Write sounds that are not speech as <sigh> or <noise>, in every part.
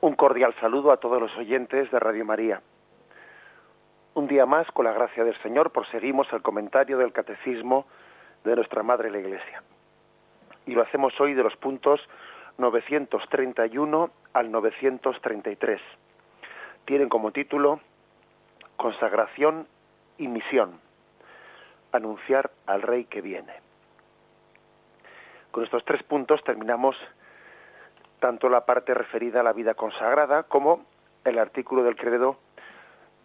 Un cordial saludo a todos los oyentes de Radio María. Un día más, con la gracia del Señor, proseguimos el comentario del Catecismo de nuestra Madre la Iglesia. Y lo hacemos hoy de los puntos 931 al 933. Tienen como título Consagración y Misión. Anunciar al Rey que viene. Con estos tres puntos terminamos tanto la parte referida a la vida consagrada como el artículo del credo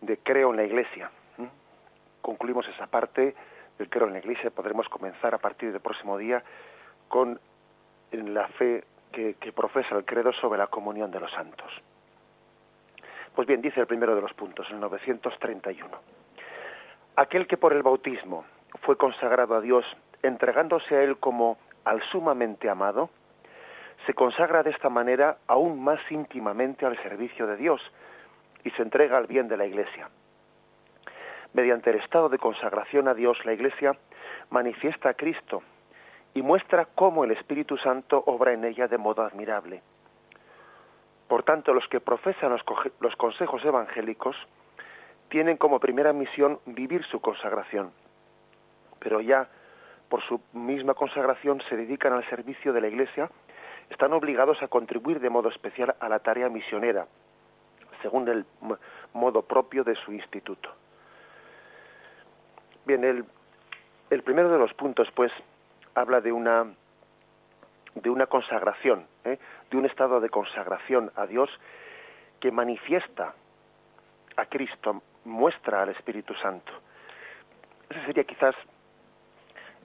de creo en la iglesia. Concluimos esa parte del creo en la iglesia podremos comenzar a partir del próximo día con la fe que, que profesa el credo sobre la comunión de los santos. Pues bien, dice el primero de los puntos, el 931. Aquel que por el bautismo fue consagrado a Dios, entregándose a Él como al sumamente amado, se consagra de esta manera aún más íntimamente al servicio de Dios y se entrega al bien de la Iglesia. Mediante el estado de consagración a Dios, la Iglesia manifiesta a Cristo y muestra cómo el Espíritu Santo obra en ella de modo admirable. Por tanto, los que profesan los, los consejos evangélicos tienen como primera misión vivir su consagración, pero ya por su misma consagración se dedican al servicio de la Iglesia están obligados a contribuir de modo especial a la tarea misionera, según el modo propio de su instituto. Bien, el, el primero de los puntos, pues, habla de una de una consagración, ¿eh? de un estado de consagración a Dios que manifiesta a Cristo, muestra al Espíritu Santo. Ese sería quizás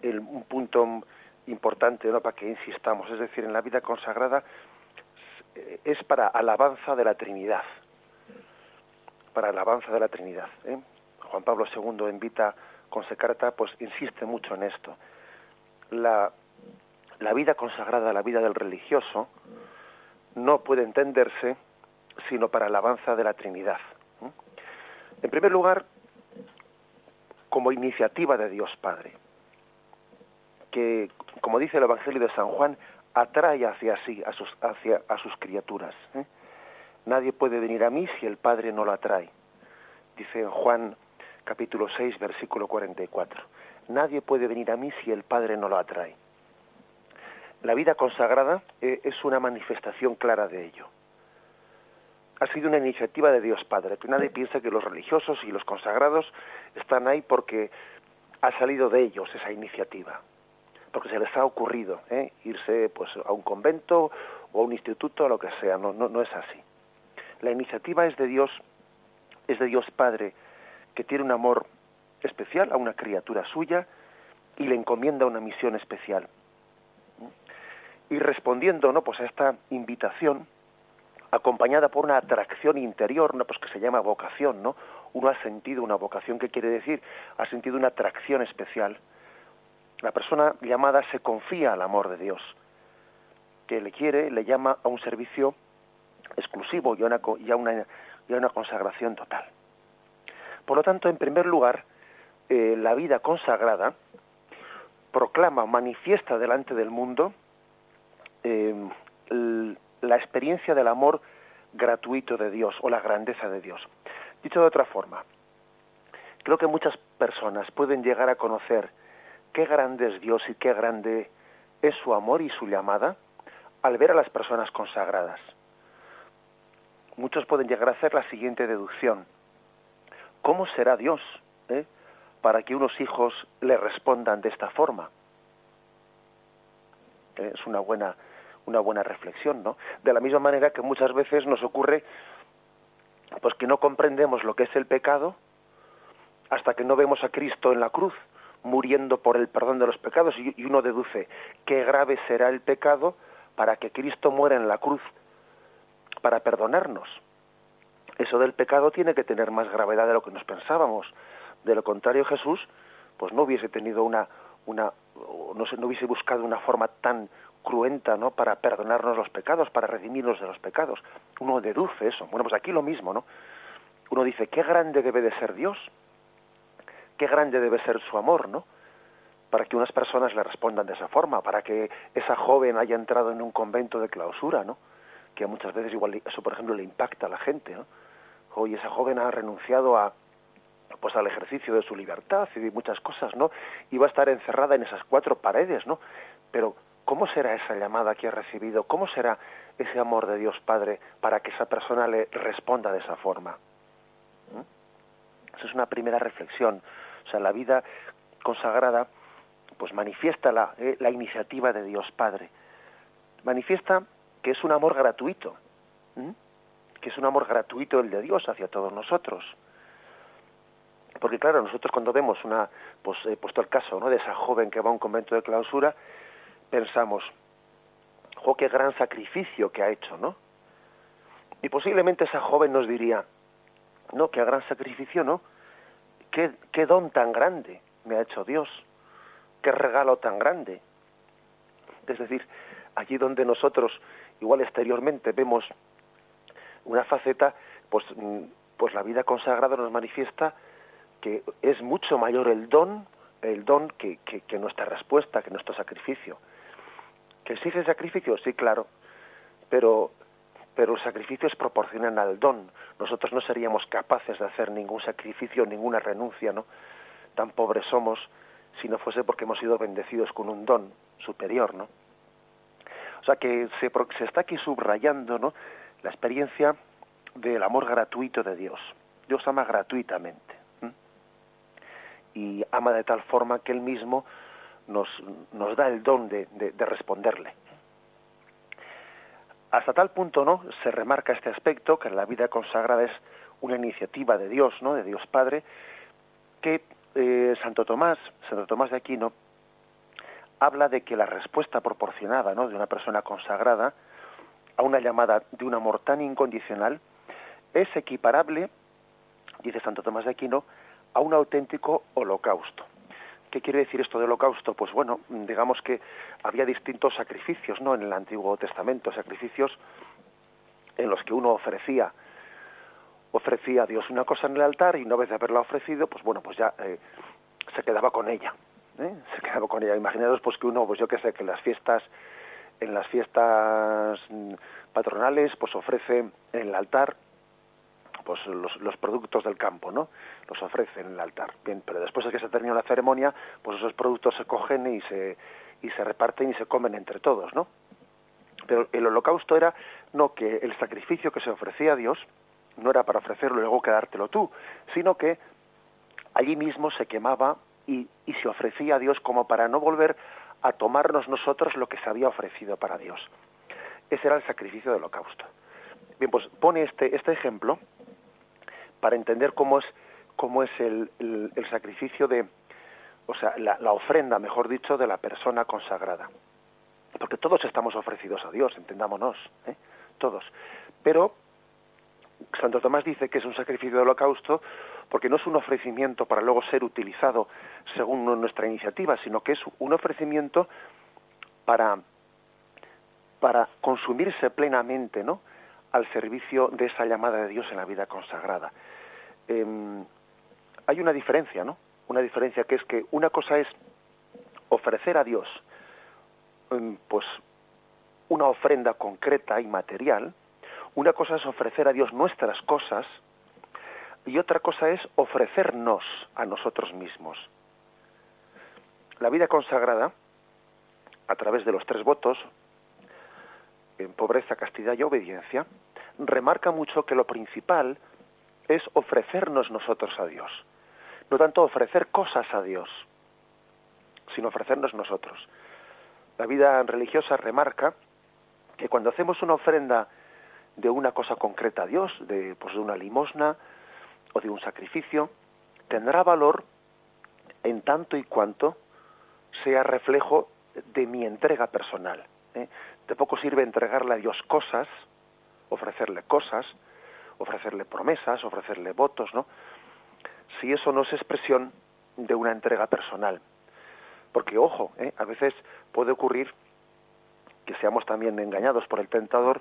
el, un punto importante ¿no? para que insistamos, es decir, en la vida consagrada es para alabanza de la Trinidad, para alabanza de la Trinidad. ¿eh? Juan Pablo II en Vita con carta pues insiste mucho en esto. La, la vida consagrada, la vida del religioso, no puede entenderse sino para alabanza de la Trinidad. ¿eh? En primer lugar, como iniciativa de Dios Padre que, como dice el Evangelio de San Juan, atrae hacia sí, a sus, hacia, a sus criaturas. ¿eh? Nadie puede venir a mí si el Padre no lo atrae. Dice en Juan capítulo 6, versículo 44. Nadie puede venir a mí si el Padre no lo atrae. La vida consagrada eh, es una manifestación clara de ello. Ha sido una iniciativa de Dios Padre, que nadie piensa que los religiosos y los consagrados están ahí porque ha salido de ellos esa iniciativa porque se les ha ocurrido ¿eh? irse pues a un convento o a un instituto o lo que sea no, no no es así. La iniciativa es de Dios es de Dios Padre que tiene un amor especial a una criatura suya y le encomienda una misión especial. Y respondiendo no pues a esta invitación acompañada por una atracción interior no pues que se llama vocación no uno ha sentido una vocación qué quiere decir ha sentido una atracción especial la persona llamada se confía al amor de Dios, que le quiere, le llama a un servicio exclusivo y a una, y a una, y a una consagración total. Por lo tanto, en primer lugar, eh, la vida consagrada proclama, manifiesta delante del mundo eh, la experiencia del amor gratuito de Dios o la grandeza de Dios. Dicho de otra forma, creo que muchas personas pueden llegar a conocer qué grande es Dios y qué grande es su amor y su llamada al ver a las personas consagradas. Muchos pueden llegar a hacer la siguiente deducción. ¿Cómo será Dios eh, para que unos hijos le respondan de esta forma? Eh, es una buena, una buena reflexión, ¿no? De la misma manera que muchas veces nos ocurre pues que no comprendemos lo que es el pecado hasta que no vemos a Cristo en la cruz muriendo por el perdón de los pecados y uno deduce qué grave será el pecado para que Cristo muera en la cruz para perdonarnos. Eso del pecado tiene que tener más gravedad de lo que nos pensábamos. De lo contrario, Jesús pues no hubiese tenido una una no, sé, no hubiese buscado una forma tan cruenta, ¿no? para perdonarnos los pecados, para redimirnos de los pecados. Uno deduce eso. Bueno, pues aquí lo mismo, ¿no? Uno dice, qué grande debe de ser Dios qué grande debe ser su amor, ¿no? Para que unas personas le respondan de esa forma, para que esa joven haya entrado en un convento de clausura, ¿no? que muchas veces igual eso, por ejemplo, le impacta a la gente, ¿no? Hoy esa joven ha renunciado a pues al ejercicio de su libertad y de muchas cosas, ¿no? Y va a estar encerrada en esas cuatro paredes, ¿no? Pero ¿cómo será esa llamada que ha recibido? ¿Cómo será ese amor de Dios Padre para que esa persona le responda de esa forma? ¿Mm? Esa es una primera reflexión. O sea, la vida consagrada pues manifiesta la, eh, la iniciativa de Dios Padre. Manifiesta que es un amor gratuito, que es un amor gratuito el de Dios hacia todos nosotros. Porque claro, nosotros cuando vemos una, pues he puesto el caso, ¿no? De esa joven que va a un convento de clausura, pensamos, jo, qué gran sacrificio que ha hecho, ¿no? Y posiblemente esa joven nos diría, no, qué gran sacrificio, ¿no? Qué, don tan grande me ha hecho Dios, qué regalo tan grande. Es decir, allí donde nosotros igual exteriormente vemos una faceta, pues, mm, pues la vida consagrada nos manifiesta que es mucho mayor el don, el don que, que, nuestra respuesta, que nuestro sacrificio. ¿Que exige sacrificio? Sí, claro, pero, pero el sacrificio es proporcional al don. Nosotros no seríamos capaces de hacer ningún sacrificio, ninguna renuncia, ¿no? Tan pobres somos si no fuese porque hemos sido bendecidos con un don superior, ¿no? O sea que se, se está aquí subrayando, ¿no? La experiencia del amor gratuito de Dios. Dios ama gratuitamente. Y ama de tal forma que Él mismo nos, da el don de, responderle. Hasta tal punto, ¿no? Se remarca este aspecto, que la vida consagrada es una iniciativa de Dios, ¿no? De Dios Padre, que eh, Santo Tomás, Santo Tomás de Aquino, habla de que la respuesta proporcionada ¿no? de una persona consagrada a una llamada de un amor tan incondicional es equiparable, dice Santo Tomás de Aquino, a un auténtico holocausto. ¿Qué quiere decir esto de holocausto? Pues bueno, digamos que había distintos sacrificios, ¿no? En el Antiguo Testamento, sacrificios en los que uno ofrecía ofrecía a Dios una cosa en el altar y una vez de haberla ofrecido, pues bueno, pues ya eh, se quedaba con ella, ¿eh? <laughs> se quedaba con ella. Imaginaros pues que uno, pues yo qué sé, que en las fiestas, en las fiestas mm, patronales, pues ofrece en el altar pues los, los, productos del campo, ¿no? Los ofrece en el altar. Bien, pero después de que se termina la ceremonia, pues esos productos se cogen y se y se reparten y se comen entre todos, ¿no? Pero el holocausto era no que el sacrificio que se ofrecía a Dios no era para ofrecerlo y luego quedártelo tú, sino que allí mismo se quemaba y, y se ofrecía a Dios como para no volver a tomarnos nosotros lo que se había ofrecido para Dios. Ese era el sacrificio del holocausto. Bien, pues pone este, este ejemplo para entender cómo es, cómo es el, el, sacrificio de, o sea, la, ofrenda, mejor dicho, de la persona consagrada. Porque todos estamos ofrecidos a Dios, entendámonos, ¿eh? todos. Pero Santo Tomás dice que es un sacrificio de holocausto porque no es un ofrecimiento para luego ser utilizado según nuestra iniciativa, sino que es un ofrecimiento para, para consumirse plenamente ¿no? al servicio de esa llamada de Dios en la vida consagrada. Em, hay una diferencia, ¿no? Una diferencia que es que una cosa es ofrecer a Dios em, pues una ofrenda concreta y material, una cosa es ofrecer a Dios nuestras cosas y otra cosa es ofrecernos a nosotros mismos. La vida consagrada, a través de los tres votos, en pobreza, castidad y obediencia, remarca mucho que lo principal es ofrecernos nosotros a Dios. No tanto ofrecer cosas a Dios, sino ofrecernos nosotros. La vida religiosa remarca que cuando hacemos una ofrenda de una cosa concreta a Dios, de, pues, de una limosna o de un sacrificio, tendrá valor en tanto y cuanto sea reflejo de mi entrega personal. ¿eh? De poco sirve entregarle a Dios cosas, ofrecerle cosas, ofrecerle promesas, ofrecerle votos, ¿no? Si eso no es expresión de una entrega personal. Porque, ojo, ¿eh? a veces puede ocurrir que seamos también engañados por el tentador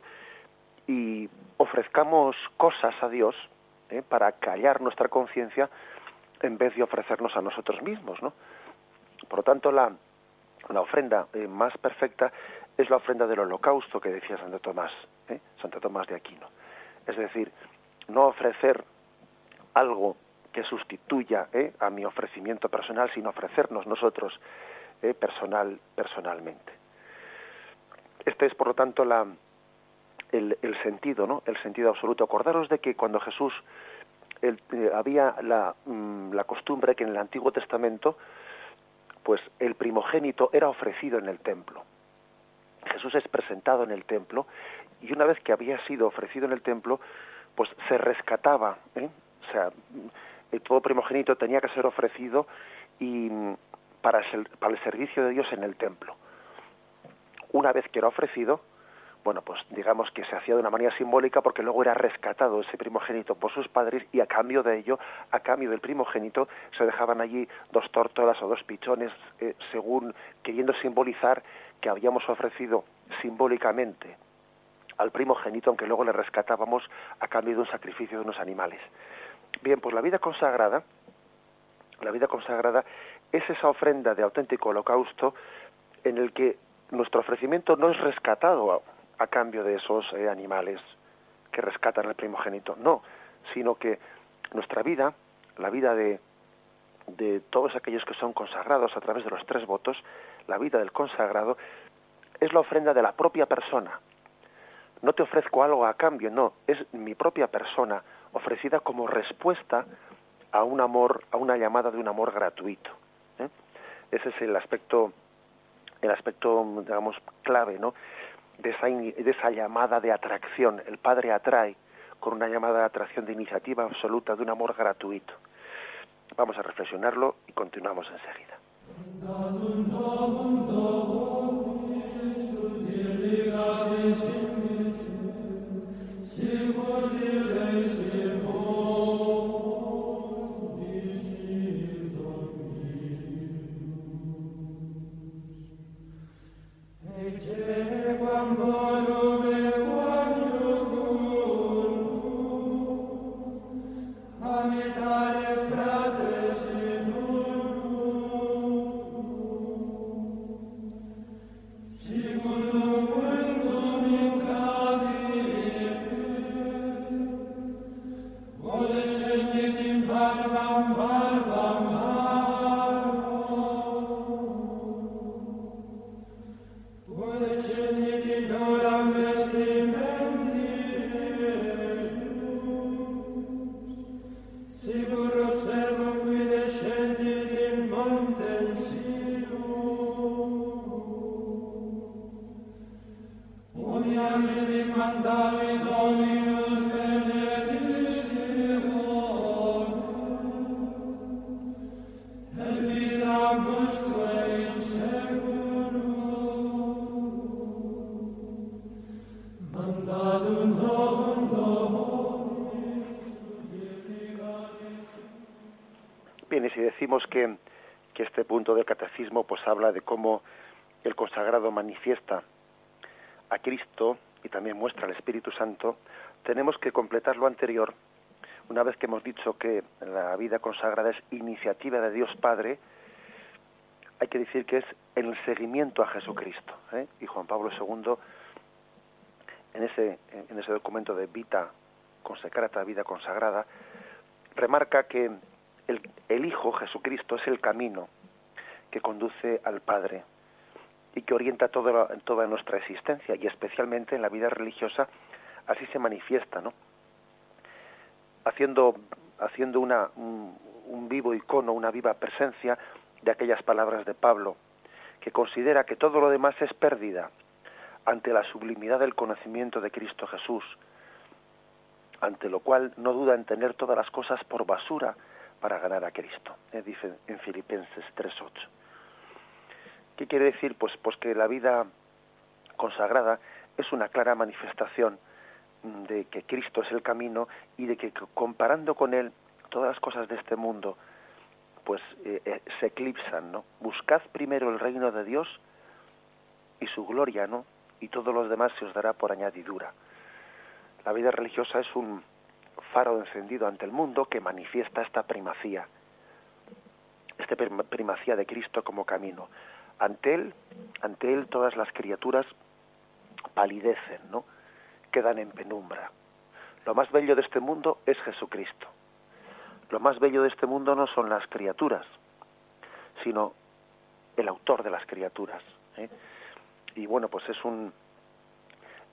y ofrezcamos cosas a Dios ¿eh? para callar nuestra conciencia en vez de ofrecernos a nosotros mismos, ¿no? Por lo tanto, la, la ofrenda eh, más perfecta es la ofrenda del holocausto que decía Santo Tomás. ¿eh? Santo Tomás de Aquino. Es decir, no ofrecer algo que sustituya ¿eh? a mi ofrecimiento personal, sino ofrecernos nosotros ¿eh? personal, personalmente. Este es, por lo tanto, la, el, sentido, ¿no? El sentido absoluto. Acordaros de que cuando Jesús había la, mm, la costumbre que en el Antiguo Testamento, pues el primogénito era ofrecido en el templo. Jesús es presentado en el templo y una vez que había sido ofrecido en el templo, pues se rescataba, ¿eh? o sea, todo primogénito tenía que ser ofrecido y mm, para el, para el servicio de Dios en el templo. Una vez que era ofrecido, bueno, pues digamos que se hacía de una manera simbólica porque luego era rescatado ese primogénito por sus padres y a cambio de ello, a cambio del primogénito, se dejaban allí dos tórtolas o dos pichones, eh, según queriendo simbolizar que habíamos ofrecido simbólicamente al primogénito, aunque luego le rescatábamos a cambio de un sacrificio de unos animales. Bien, pues la vida consagrada, la vida consagrada es esa ofrenda de auténtico holocausto en el que nuestro ofrecimiento no es rescatado a, cambio de esos eh, animales que rescatan al primogénito, no, sino que nuestra vida, la vida de, de todos aquellos que son consagrados a través de los tres votos, la vida del consagrado, es la ofrenda de la propia persona. No te ofrezco algo a cambio, no, es mi propia persona ofrecida como respuesta a un amor, a una llamada de un amor gratuito. ¿eh? Ese es el aspecto, el aspecto, digamos, clave, ¿no? De esa, de esa llamada de atracción. El Padre atrae con una llamada de atracción de iniciativa absoluta de un amor gratuito. Vamos a reflexionarlo y continuamos enseguida. Completar lo anterior. Una vez que hemos dicho que la vida consagrada es iniciativa de Dios Padre, hay que decir que es el seguimiento a Jesucristo. ¿eh? Y Juan Pablo II, en ese, en ese documento de Vita Consecrata, Vida Consagrada, remarca que el, el Hijo Jesucristo es el camino, que conduce al Padre y que orienta toda, toda nuestra existencia y especialmente en la vida religiosa así se manifiesta, ¿no? Haciendo, haciendo una, un, vivo icono, una viva presencia de aquellas palabras de Pablo, que considera que todo lo demás es pérdida ante la sublimidad del conocimiento de Cristo Jesús, ante lo cual no duda en tener todas las cosas por basura para ganar a Cristo, eh, dice en Filipenses 3.8. ¿Qué quiere decir? Pues, pues que la vida consagrada es una clara manifestación de que Cristo es el camino y de que comparando con Él todas las cosas de este mundo pues eh, eh, se eclipsan, ¿no? Buscad primero el reino de Dios y su gloria, ¿no? Y todos los demás se os dará por añadidura. La vida religiosa es un, faro encendido ante el mundo que manifiesta esta primacía, esta primacía de Cristo como camino. Ante él, ante él todas las criaturas palidecen, ¿no? Quedan en penumbra. Lo más bello de este mundo es Jesucristo. Lo más bello de este mundo no son las criaturas, sino el autor de las criaturas. ¿eh? Y bueno, pues es un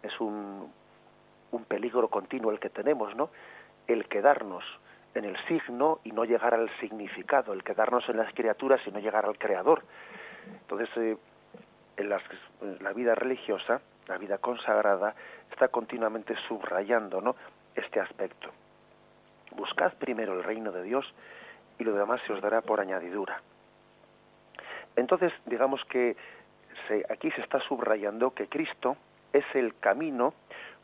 es un, peligro continuo el que tenemos, ¿no? El quedarnos en el signo y no llegar al significado, el quedarnos en las criaturas y no llegar al creador. Entonces, eh, en, la vida religiosa, la vida consagrada, está continuamente subrayando ¿no? este aspecto. Buscad primero el reino de Dios y lo demás se os dará por añadidura. Entonces, digamos que aquí se está subrayando que Cristo es el camino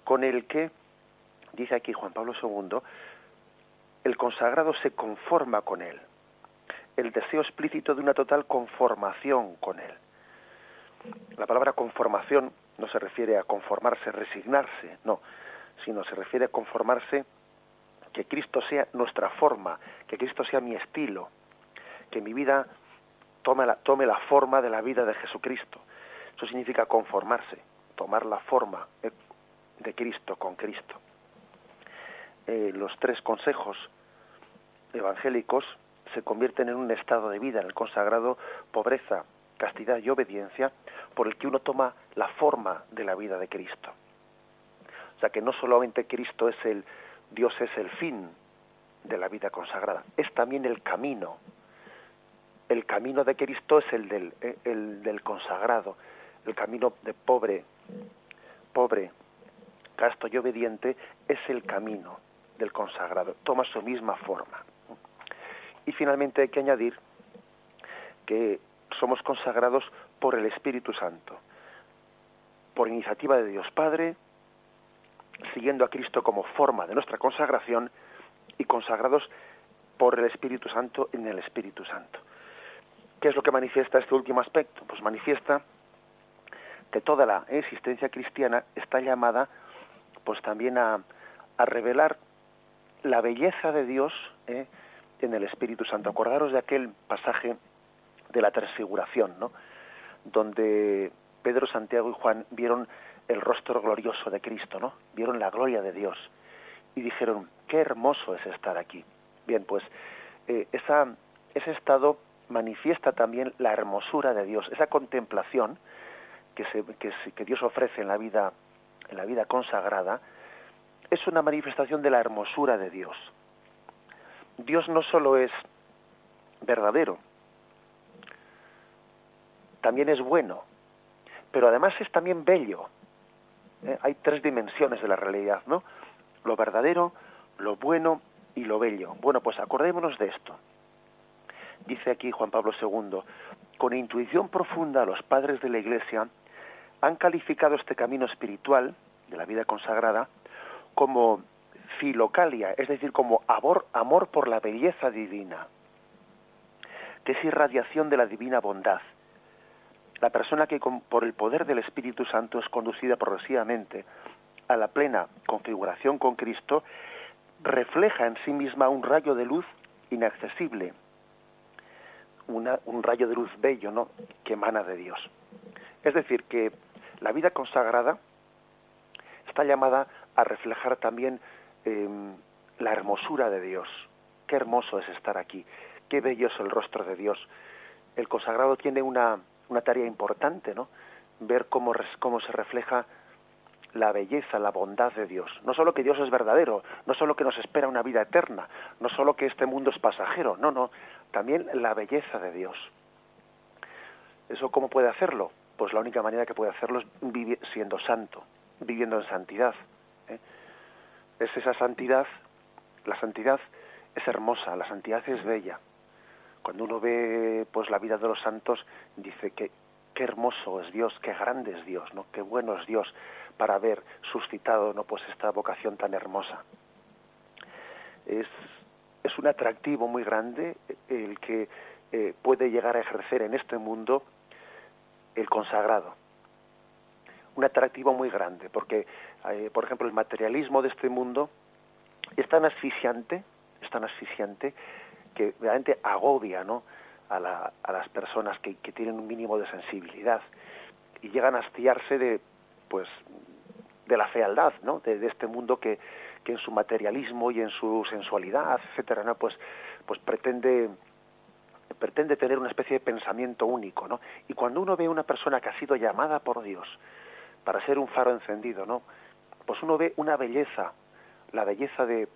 con el que, dice aquí Juan Pablo II, el consagrado se conforma con él. El deseo explícito de una total conformación con él. La palabra conformación no se refiere a conformarse, resignarse, no, sino se refiere a conformarse que Cristo sea nuestra forma, que Cristo sea mi estilo, que mi vida tome la, tome la forma de la vida de Jesucristo. Eso significa conformarse, tomar la forma de Cristo con Cristo. Eh, los tres consejos evangélicos se convierten en un estado de vida, en el consagrado pobreza, castidad y obediencia, por el que uno toma la forma de la vida de Cristo. O sea que no solamente Cristo es el, Dios es el fin de la vida consagrada, es también el camino. El camino de Cristo es el del, eh, el del consagrado, el camino de pobre, pobre, casto y obediente es el camino del consagrado, toma su misma forma. Y finalmente hay que añadir que somos consagrados por el Espíritu Santo, por iniciativa de Dios Padre, siguiendo a Cristo como forma de nuestra consagración y consagrados por el Espíritu Santo en el Espíritu Santo. ¿Qué es lo que manifiesta este último aspecto? Pues manifiesta que toda la existencia cristiana está llamada pues también a, revelar la belleza de Dios ¿eh? en el Espíritu Santo. Acordaros de aquel pasaje de la transfiguración, ¿no? Donde Pedro, Santiago y Juan vieron el rostro glorioso de Cristo, ¿no? Vieron la gloria de Dios y dijeron, qué hermoso es estar aquí. Bien, pues eh, esa, ese estado manifiesta también la hermosura de Dios, esa contemplación que, se, que, que Dios ofrece en la vida, en la vida consagrada, es una manifestación de la hermosura de Dios. Dios no solo es verdadero, también es bueno, pero además es también bello. ¿Eh? Hay tres dimensiones de la realidad, ¿no? Lo verdadero, lo bueno y lo bello. Bueno, pues acordémonos de esto. Dice aquí Juan Pablo II, con intuición profunda los padres de la Iglesia han calificado este camino espiritual de la vida consagrada como filocalia, es decir, como amor, amor por la belleza divina, que es irradiación de la divina bondad. La persona que por el poder del Espíritu Santo es conducida progresivamente a la plena configuración con Cristo, refleja en sí misma un rayo de luz inaccesible, un rayo de luz bello, ¿no? que emana de Dios. Es decir, que la vida consagrada está llamada a reflejar también em, la hermosura de Dios. Qué hermoso es estar aquí, qué bello es el rostro de Dios. El consagrado tiene una, una tarea importante, ¿no? Ver cómo, cómo se refleja la belleza, la bondad de Dios. No solo que Dios es verdadero, no solo que nos espera una vida eterna, no solo que este mundo es pasajero, no, no, también la belleza de Dios. ¿Eso cómo puede hacerlo? Pues la única manera que puede hacerlo es vivir siendo santo, viviendo en santidad. ¿eh? Es esa santidad, la santidad es hermosa, la santidad es bella. Cuando uno ve pues la vida de los santos, dice que qué hermoso es Dios, qué grande es Dios, ¿no? Qué bueno es Dios para haber suscitado no pues esta vocación tan hermosa. Es, es un atractivo muy grande el que eh, puede llegar a ejercer en este mundo el consagrado un atractivo muy grande, porque, eh, por ejemplo, el materialismo de este mundo es tan asfixiante, es tan asfixiante, que realmente agobia ¿no? a, la, a las personas que, tienen un mínimo de sensibilidad y llegan a hastiarse de, pues, de la fealdad, ¿no? De, este mundo que, que en su materialismo y en su sensualidad, etcétera, ¿no? Pues, pues pretende pretende tener una especie de pensamiento único, ¿no? Y cuando uno ve a una persona que ha sido llamada por Dios para ser un faro encendido, ¿no? Pues uno ve una belleza, la belleza de,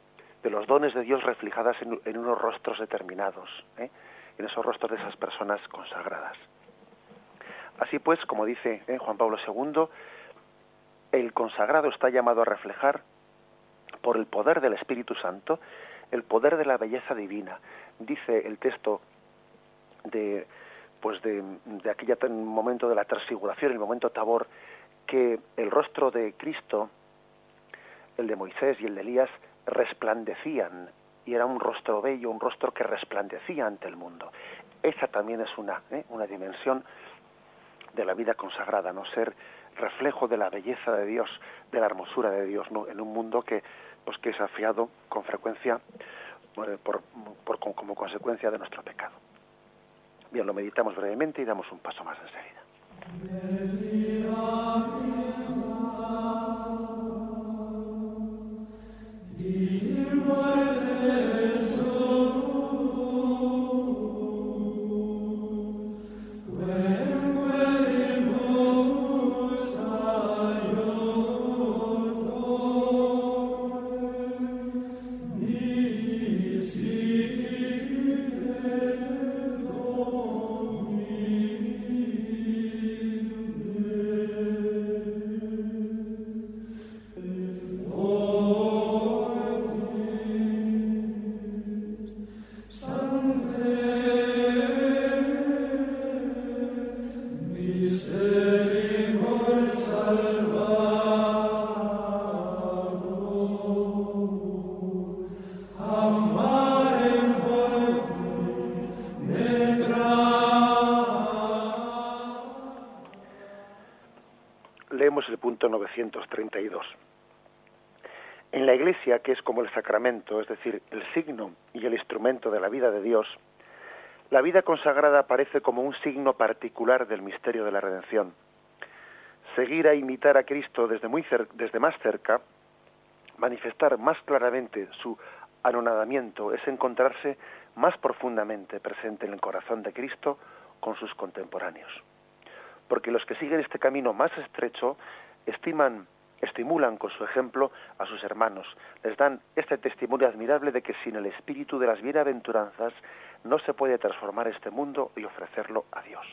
de los dones de Dios reflejadas en, unos rostros determinados, ¿eh? en esos rostros de esas personas consagradas. Así pues, como dice ¿eh? Juan Pablo II, el consagrado está llamado a reflejar por el poder del Espíritu Santo el poder de la belleza divina. Dice el texto de pues de, de aquella momento de la transfiguración, el momento tabor, que el rostro de Cristo, el de Moisés y el de Elías, resplandecían y era un rostro bello, un rostro que resplandecía ante el mundo. Esa también es una, ¿eh? una dimensión de la vida consagrada, no ser reflejo de la belleza de Dios, de la hermosura de Dios, ¿no? en un mundo que pues que es afiado con frecuencia por, por, como consecuencia de nuestro pecado. Bien, lo meditamos brevemente y damos un paso más enseguida. Es decir, el signo y el instrumento de la vida de Dios, la vida consagrada aparece como un signo particular del misterio de la redención. Seguir a imitar a Cristo desde, muy desde más cerca, manifestar más claramente su anonadamiento, es encontrarse más profundamente presente en el corazón de Cristo con sus contemporáneos. Porque los que siguen este camino más estrecho estiman estimulan con su ejemplo a sus hermanos, les dan este testimonio admirable de que sin el espíritu de las bienaventuranzas no se puede transformar este mundo y ofrecerlo a Dios.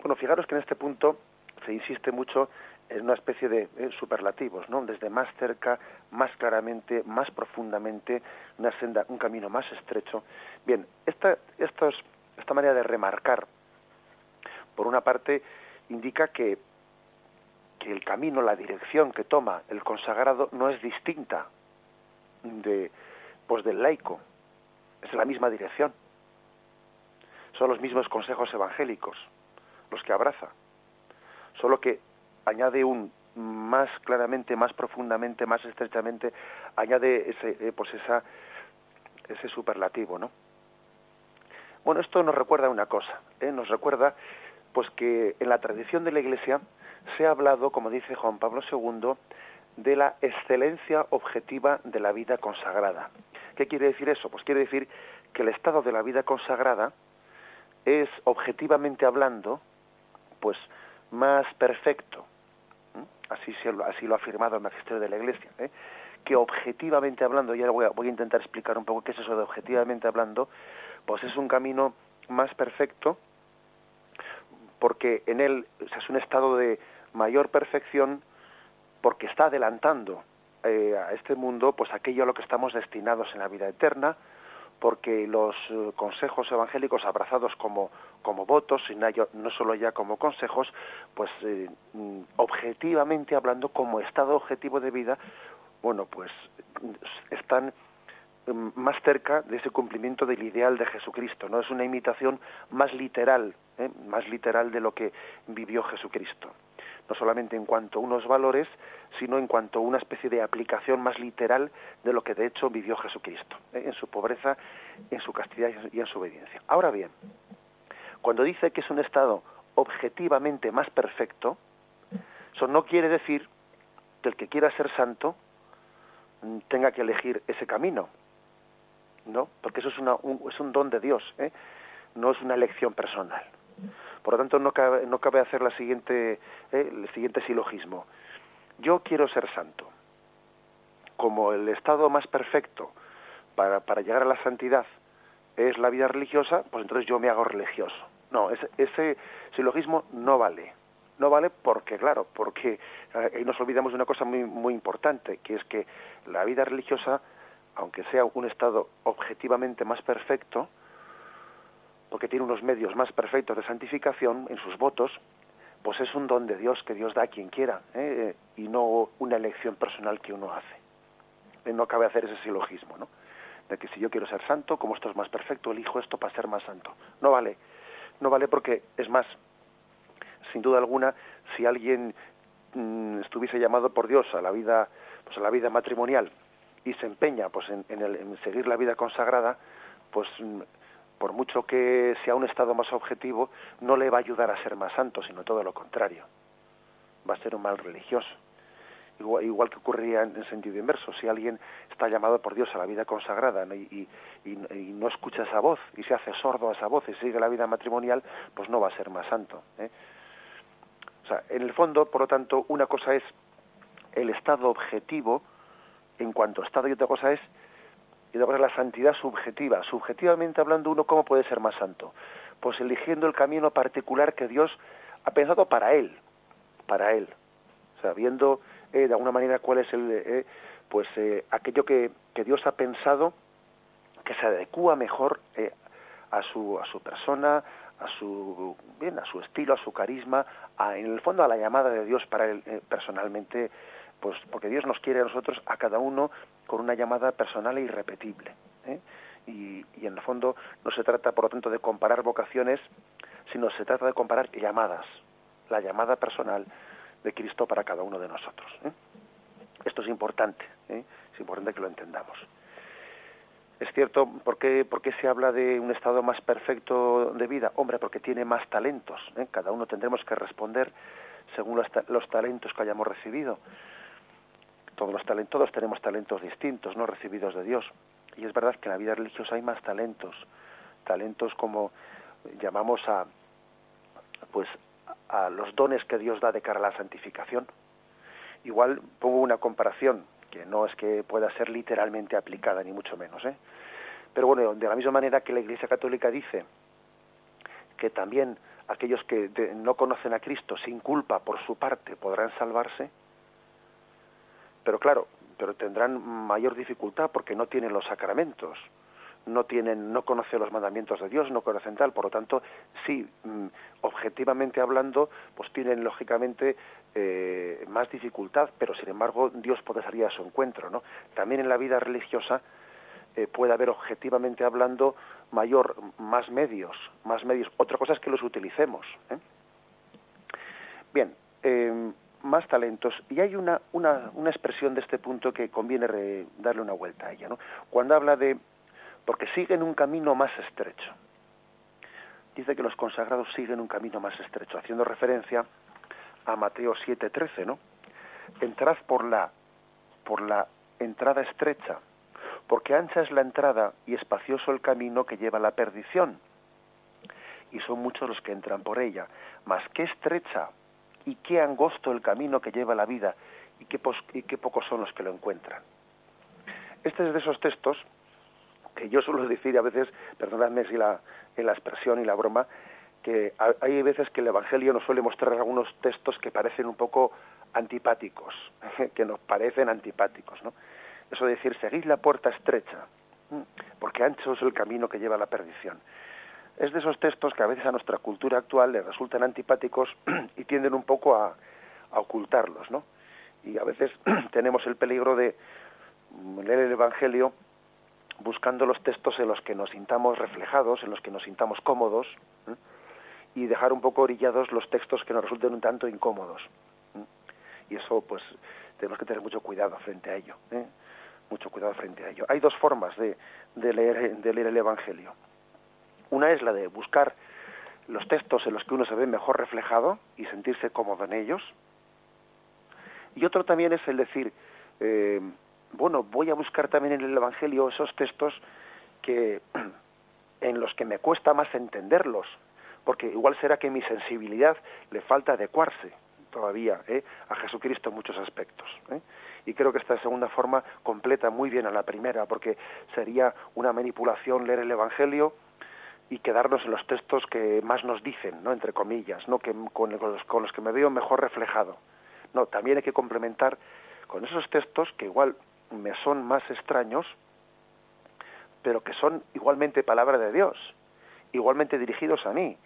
Bueno, fijaros que en este punto se insiste mucho en una especie de eh, superlativos, ¿no? Desde más cerca, más claramente, más profundamente, una senda, un camino más estrecho. Bien, esta, esta manera de remarcar, por una parte, indica que el camino, la dirección que toma el consagrado no es distinta de pues del laico, es la misma dirección. Son los mismos consejos evangélicos los que abraza, solo que añade un más claramente, más profundamente, más estrechamente, añade ese eh, pues esa ese superlativo, ¿no? Bueno, esto nos recuerda una cosa, ¿eh? nos recuerda pues que en la tradición de la Iglesia se ha hablado, como dice Juan Pablo II, de la excelencia objetiva de la vida consagrada. ¿Qué quiere decir eso? Pues quiere decir que el estado de la vida consagrada es objetivamente hablando, pues más perfecto. Así, así lo ha afirmado el magisterio de la Iglesia. ¿eh? Que objetivamente hablando, y ahora voy a, voy a intentar explicar un poco qué es eso de objetivamente hablando, pues es un camino más perfecto, porque en él es un estado de, mayor perfección porque está adelantando eh, a este mundo pues aquello a lo que estamos destinados en la vida eterna porque los eh, consejos evangélicos abrazados como como votos y no solo ya como consejos pues eh, objetivamente hablando como estado objetivo de vida bueno pues están más cerca de ese cumplimiento del ideal de Jesucristo no es una imitación más literal más literal de lo que vivió Jesucristo no solamente en cuanto a unos valores, sino en cuanto a una especie de aplicación más literal de lo que de hecho vivió Jesucristo, ¿eh? en su pobreza, en su castidad y en su obediencia. Ahora bien, cuando dice que es un estado objetivamente más perfecto, eso no quiere decir que el que quiera ser santo tenga que elegir ese camino, ¿no? Porque eso es, una, un, es un don de Dios, ¿eh? no es una elección personal. Por lo tanto, no cabe, no cabe hacer la siguiente, ¿eh? el siguiente silogismo. Yo quiero ser santo. Como el estado más perfecto para, para llegar a la santidad es la vida religiosa, pues entonces yo me hago religioso. No, ese, ese silogismo no vale. No vale porque, claro, porque eh, nos olvidamos de una cosa muy, muy importante, que es que la vida religiosa, aunque sea un estado objetivamente más perfecto, porque tiene unos medios más perfectos de santificación en sus votos, pues es un don de Dios que Dios da a quien quiera, ¿eh? y no una elección personal que uno hace. Eh, no cabe hacer ese silogismo, ¿no? De que si yo quiero ser santo, como esto es más perfecto, elijo esto para ser más santo. No vale. No vale porque, es más, sin duda alguna, si alguien mm, estuviese llamado por Dios a la vida, pues a la vida matrimonial y se empeña pues en, el, en seguir la vida consagrada, pues mm, por mucho que sea un estado más objetivo, no le va a ayudar a ser más santo, sino todo lo contrario. Va a ser un mal religioso. Igual, que ocurría en, sentido inverso, si alguien está llamado por Dios a la vida consagrada y, no escucha esa voz y se hace sordo a esa voz y sigue la vida matrimonial, pues no va a ser más santo. ¿eh? O sea, en el fondo, por lo tanto, una cosa es el estado objetivo en cuanto a estado y otra cosa es y otra la santidad subjetiva. Subjetivamente hablando, uno cómo puede ser más santo, pues eligiendo el camino particular que Dios ha pensado para él, para él, sabiendo eh, de alguna manera cuál es el, eh, pues eh, aquello que, que Dios ha pensado que se adecua mejor eh, a su a su persona, a su bien a su estilo a su carisma en el fondo a la llamada de Dios para él eh, personalmente pues porque Dios nos quiere a nosotros a cada uno con una llamada personal e irrepetible ¿eh? y, en el fondo no se trata por lo tanto de comparar vocaciones sino se trata de comparar llamadas la llamada personal de Cristo para cada uno de nosotros ¿eh? esto es importante ¿eh? es importante que lo entendamos es cierto, ¿por qué, ¿por qué, se habla de un estado más perfecto de vida? Hombre, porque tiene más talentos. Cada uno tendremos que responder según los, los, talentos que hayamos recibido. Todos, los talentos, todos tenemos talentos distintos, no recibidos de Dios. Y es verdad que en la vida religiosa hay más talentos. Talentos como llamamos a, pues, a los dones que Dios da de cara a la santificación. Igual pongo una comparación que no es que pueda ser literalmente aplicada, ni mucho menos. ¿eh? Pero bueno, de la misma manera que la Iglesia Católica dice que también aquellos que no conocen a Cristo sin culpa por su parte podrán salvarse, pero claro, pero tendrán mayor dificultad porque no tienen los sacramentos, no tienen, no conocen los mandamientos de Dios, no conocen tal, por lo tanto, sí, mm, objetivamente hablando, pues tienen lógicamente eh, más dificultad, pero sin embargo Dios puede salir a su encuentro, ¿no? También en la vida religiosa eh, puede haber objetivamente hablando mayor, más medios, más medios. Otra cosa es que los utilicemos. ¿eh? Bien, eh, más talentos y hay una, una, una expresión de este punto que conviene darle una vuelta a ella, ¿no? Cuando habla de porque siguen un camino más estrecho. Dice que los consagrados siguen un camino más estrecho, haciendo referencia a Mateo 7:13, ¿no? Entrad por la por la entrada estrecha, porque ancha es la entrada y espacioso el camino que lleva a la perdición. Y son muchos los que entran por ella, mas qué estrecha y qué angosto el camino que lleva la vida y qué, y qué pocos son los que lo encuentran. Este es de esos textos que yo suelo decir a veces, perdonadme si la, en la expresión y la broma, que hay veces que el Evangelio nos suele mostrar algunos textos que parecen un poco antipáticos, <laughs> que nos parecen antipáticos, ¿no? Eso de decir, seguid la puerta estrecha, porque ancho es el camino que lleva a la perdición. Es de esos textos que a veces a nuestra cultura actual le resultan antipáticos <clears throat> y tienden un poco a, a ocultarlos, ¿no? Y a veces <clears throat> tenemos el peligro de leer el Evangelio buscando los textos en los que nos sintamos reflejados, en los que nos sintamos cómodos, y dejar un poco orillados los textos que nos resulten un tanto incómodos. Y eso, pues, tenemos que tener mucho cuidado frente a ello. ¿eh? Mucho cuidado frente a ello. Hay dos formas de, de, leer, de leer el Evangelio. Una es la de buscar los textos en los que uno se ve mejor reflejado y sentirse cómodo en ellos. Y otro también es el decir, eh, bueno, voy a buscar también en el Evangelio esos textos que <clears throat> en los que me cuesta más entenderlos, porque igual será que mi sensibilidad le falta adecuarse todavía ¿eh? a Jesucristo en muchos aspectos. ¿eh? Y creo que esta segunda forma completa muy bien a la primera, porque sería una manipulación leer el Evangelio y quedarnos en los textos que más nos dicen, no entre comillas, no que con los, que me veo mejor reflejado. No, también hay que complementar con esos textos que igual me son más extraños, pero que son igualmente palabra de Dios, igualmente dirigidos a mí,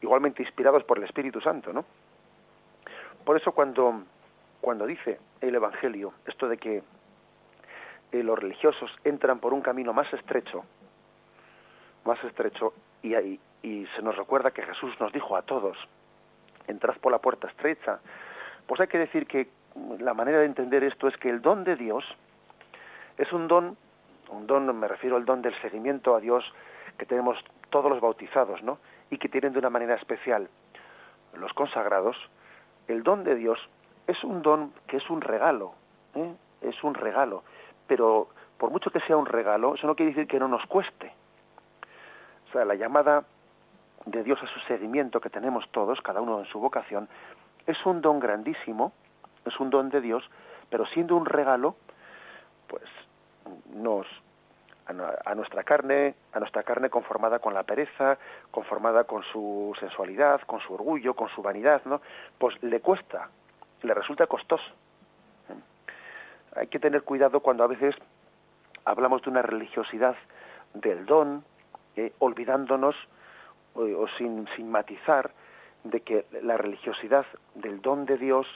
igualmente inspirados por el Espíritu Santo, ¿no? Por eso cuando, cuando dice el Evangelio esto de que eh, los religiosos entran por un camino más estrecho, más estrecho, y, y se nos recuerda que Jesús nos dijo a todos, entrad por la puerta estrecha, pues hay que decir que la manera de entender esto es que el don de Dios es un don, un don, me refiero al don del seguimiento a Dios que tenemos todos los bautizados, ¿no? Y que tienen de una manera especial los consagrados, el don de Dios es un don que es un regalo, ¿eh? es un regalo, pero por mucho que sea un regalo, eso no quiere decir que no nos cueste. La llamada de Dios a su seguimiento que tenemos todos, cada uno en su vocación, es un don grandísimo, es un don de Dios, pero siendo un regalo, pues nos a, nuestra carne, a nuestra carne conformada con la pereza, conformada con su sensualidad, con su orgullo, con su vanidad, ¿no? Pues le cuesta, le resulta costoso. Hay que tener cuidado cuando a veces hablamos de una religiosidad del don, eh, olvidándonos o, sin, sin matizar de que la religiosidad del don de Dios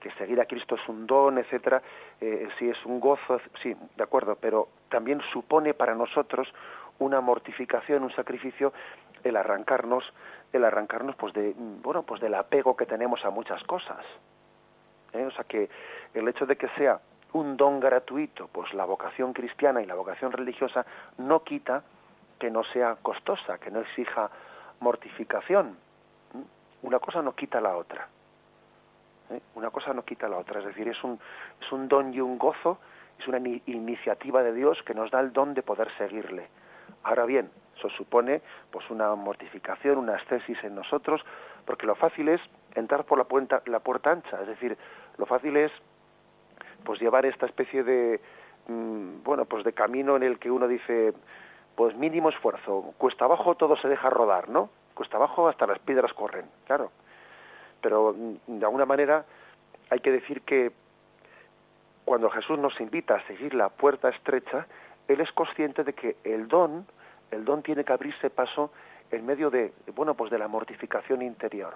que seguir a Cristo es un don, etcétera, eh, si es un gozo, sí, de acuerdo, pero también supone para nosotros una mortificación, un sacrificio, el arrancarnos, el arrancarnos, pues de, bueno, pues del apego que tenemos a muchas cosas. ¿eh? O sea que el hecho de que sea un don gratuito, pues la vocación cristiana y la vocación religiosa no quita que no sea costosa, que no exija mortificación. Una cosa no quita la otra. ¿eh? Una cosa no quita la otra, es decir, es un, es un don y un gozo, es una iniciativa de Dios que nos da el don de poder seguirle. Ahora bien, eso supone pues una mortificación, una ascesis en nosotros, porque lo fácil es entrar por la puerta, la puerta ancha, es decir, lo fácil es pues llevar esta especie de mm, bueno, pues de camino en el que uno dice, pues mínimo esfuerzo, cuesta abajo todo se deja rodar, ¿no? Cuesta abajo hasta las piedras corren, claro pero mm, de alguna manera hay que decir que cuando Jesús nos invita a seguir la puerta estrecha, él es consciente de que el don, el don tiene que abrirse paso en medio de, bueno, pues de la mortificación interior.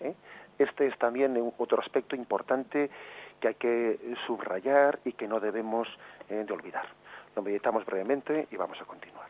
¿eh? Este es también otro aspecto importante que hay que subrayar y que no debemos eh, de olvidar. Lo meditamos brevemente y vamos a continuar.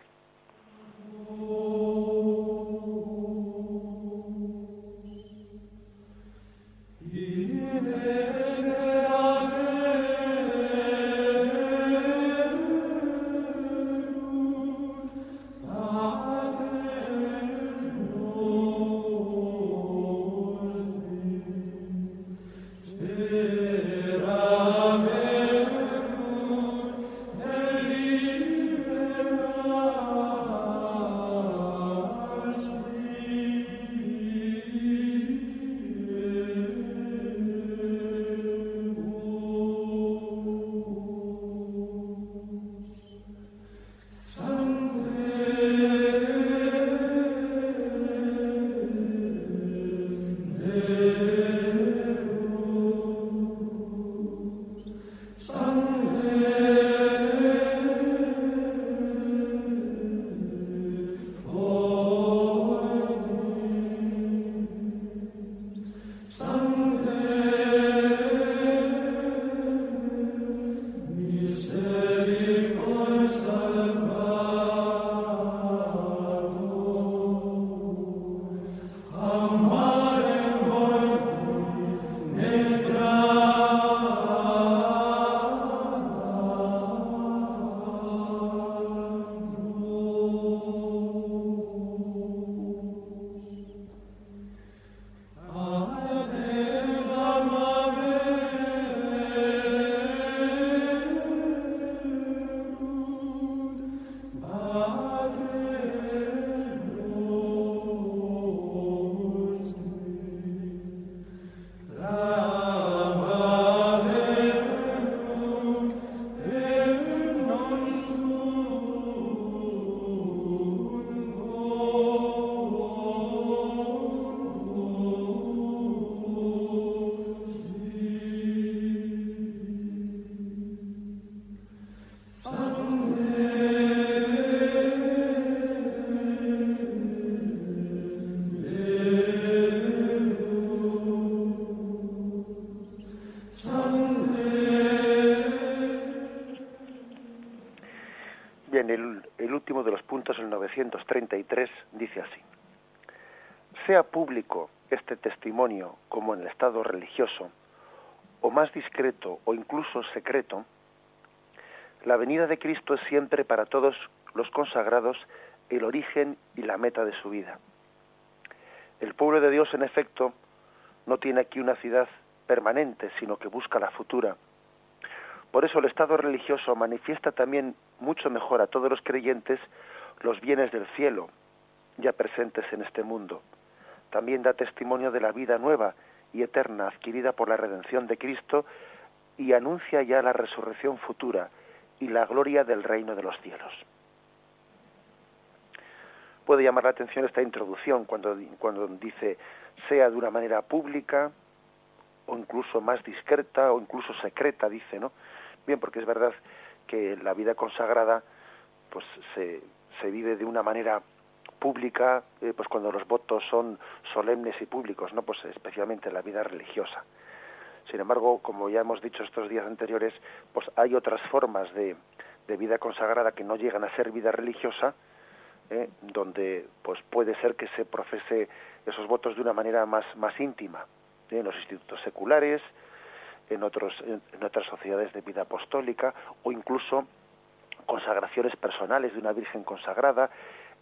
Secreto, la venida de Cristo es siempre para todos los consagrados el origen y la meta de su vida. El pueblo de Dios, en efecto, no tiene aquí una ciudad permanente, sino que busca la futura. Por eso el Estado religioso manifiesta también mucho mejor a todos los creyentes los bienes del cielo, ya presentes en este mundo. También da testimonio de la vida nueva y eterna adquirida por la redención de Cristo y anuncia ya la resurrección futura y la gloria del reino de los cielos. Puede llamar la atención esta introducción cuando, cuando dice sea de una manera pública o incluso más discreta o incluso secreta, dice, ¿no? Bien, porque es verdad que la vida consagrada pues se, se vive de una manera pública, eh, pues cuando los votos son solemnes y públicos, no, pues especialmente la vida religiosa. Sin embargo, como ya hemos dicho estos días anteriores, pues hay otras formas de, de vida consagrada que no llegan a ser vida religiosa, ¿eh? donde pues puede ser que se profese esos votos de una manera más, más íntima, ¿eh? en los institutos seculares, en, otros, en, otras sociedades de vida apostólica, o incluso consagraciones personales de una Virgen consagrada,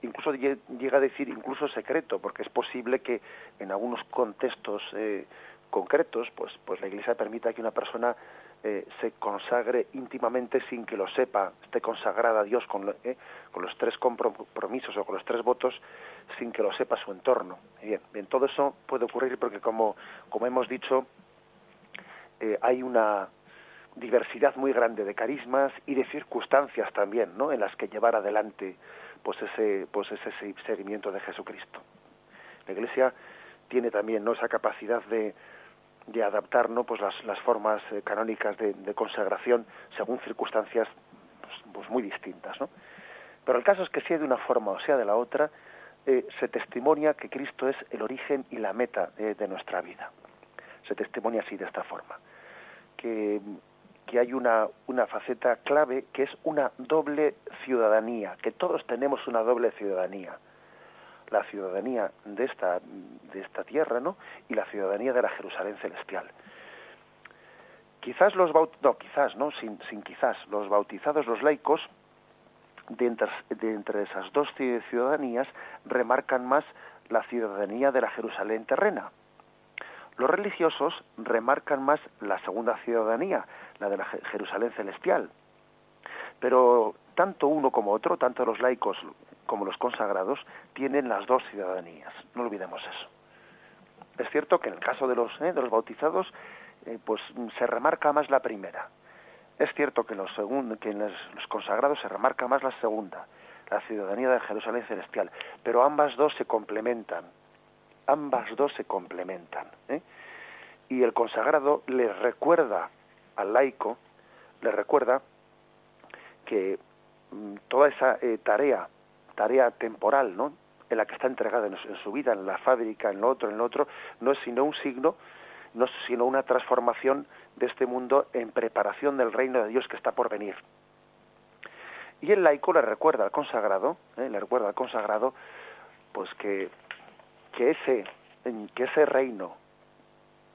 incluso llega a decir incluso secreto, porque es posible que en algunos contextos eh, concretos, pues, pues la Iglesia permita que una persona eh, se consagre íntimamente sin que lo sepa, esté consagrada a Dios con, eh, con los tres compromisos o con los tres votos sin que lo sepa su entorno. Bien, bien todo eso puede ocurrir porque como, como hemos dicho, eh, hay una diversidad muy grande de carismas y de circunstancias también, ¿no? En las que llevar adelante pues ese pues ese seguimiento de Jesucristo. La Iglesia tiene también ¿no? esa capacidad de, de adaptar ¿no? pues las, las formas eh, canónicas de, consagración según circunstancias pues, pues, muy distintas. ¿no? Pero el caso es que sea de una forma o sea de la otra, eh, se testimonia que Cristo es el origen y la meta de, nuestra vida. Se testimonia así de esta forma. Que, que hay una, una faceta clave que es una doble ciudadanía, que todos tenemos una doble ciudadanía la ciudadanía de esta, de esta tierra, ¿no? Y la ciudadanía de la Jerusalén celestial. Quizás los no, quizás, ¿no? Sin, sin quizás, los bautizados, los laicos, de entre, de entre esas dos ciudadanías, remarcan más la ciudadanía de la Jerusalén terrena. Los religiosos remarcan más la segunda ciudadanía, la de la Jerusalén celestial. Pero tanto uno como otro, tanto los laicos como los consagrados, tienen las dos ciudadanías. No olvidemos eso. Es cierto que en el caso de los, eh, de los bautizados, eh, pues se remarca más la primera. Es cierto que, los que en los, consagrados se remarca más la segunda, la ciudadanía de Jerusalén celestial, pero ambas dos se complementan. Ambas dos se complementan. ¿eh? Y el consagrado le recuerda al laico, le recuerda que mm, toda esa tarea tarea temporal, ¿no? En la que está entregada en, su vida, en la fábrica, en lo otro, en lo otro, no es sino un signo, no es sino una transformación de este mundo en preparación del reino de Dios que está por venir. Y el laico le recuerda al consagrado, ¿eh? le recuerda al consagrado, pues que, que ese, que ese reino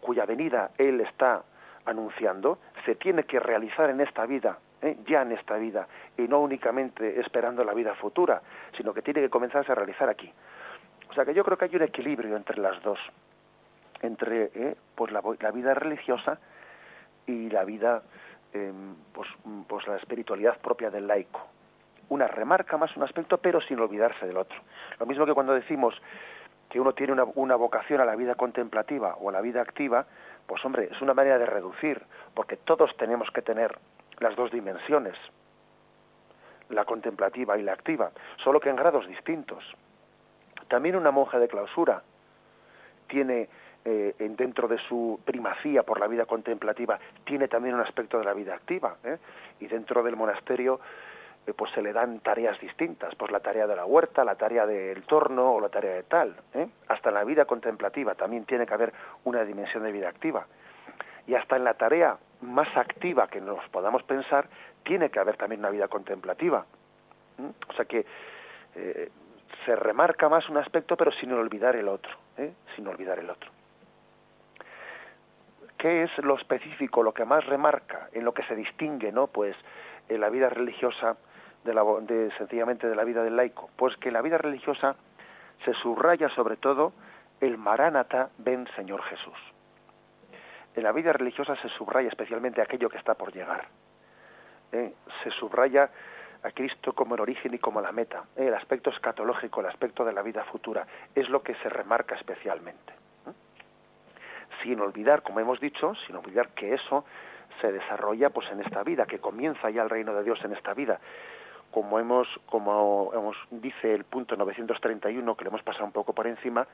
cuya venida él está anunciando se tiene que realizar en esta vida ¿eh? ya en esta vida y no únicamente esperando la vida futura, sino que tiene que comenzarse a realizar aquí. O sea que yo creo que hay un equilibrio entre las dos, entre ¿eh? pues la, vida religiosa y la vida, em, pues, pues la espiritualidad propia del laico. Una remarca más un aspecto, pero sin olvidarse del otro. Lo mismo que cuando decimos que uno tiene una, una vocación a la vida contemplativa o a la vida activa, pues hombre, es una manera de reducir, porque todos tenemos que tener las dos dimensiones, la contemplativa y la activa, solo que en grados distintos. También una monja de clausura tiene eh, dentro de su primacía por la vida contemplativa tiene también un aspecto de la vida activa ¿eh? y dentro del monasterio eh, pues se le dan tareas distintas pues la tarea de la huerta la tarea del torno o la tarea de tal ¿eh? hasta en la vida contemplativa también tiene que haber una dimensión de vida activa y hasta en la tarea más activa que nos podamos pensar, tiene que haber también una vida contemplativa. O sea que eh, se remarca más un aspecto, pero sin olvidar el otro, ¿eh? sin olvidar el otro. ¿Qué es lo específico, lo que más remarca, en lo que se distingue, no? Pues en la vida religiosa, de la, de, sencillamente de la vida del laico. Pues que en la vida religiosa se subraya sobre todo el Maránata, ven Señor Jesús. En la vida religiosa se subraya especialmente aquello que está por llegar. ¿eh? Se subraya a Cristo como el origen y como la meta. ¿eh? El aspecto escatológico, el aspecto de la vida futura, es lo que se remarca especialmente. ¿eh? Sin olvidar, como hemos dicho, sin olvidar que eso se desarrolla pues en esta vida, que comienza ya el reino de Dios en esta vida. Como hemos, como hemos, dice el punto 931, que le hemos pasado un poco por encima,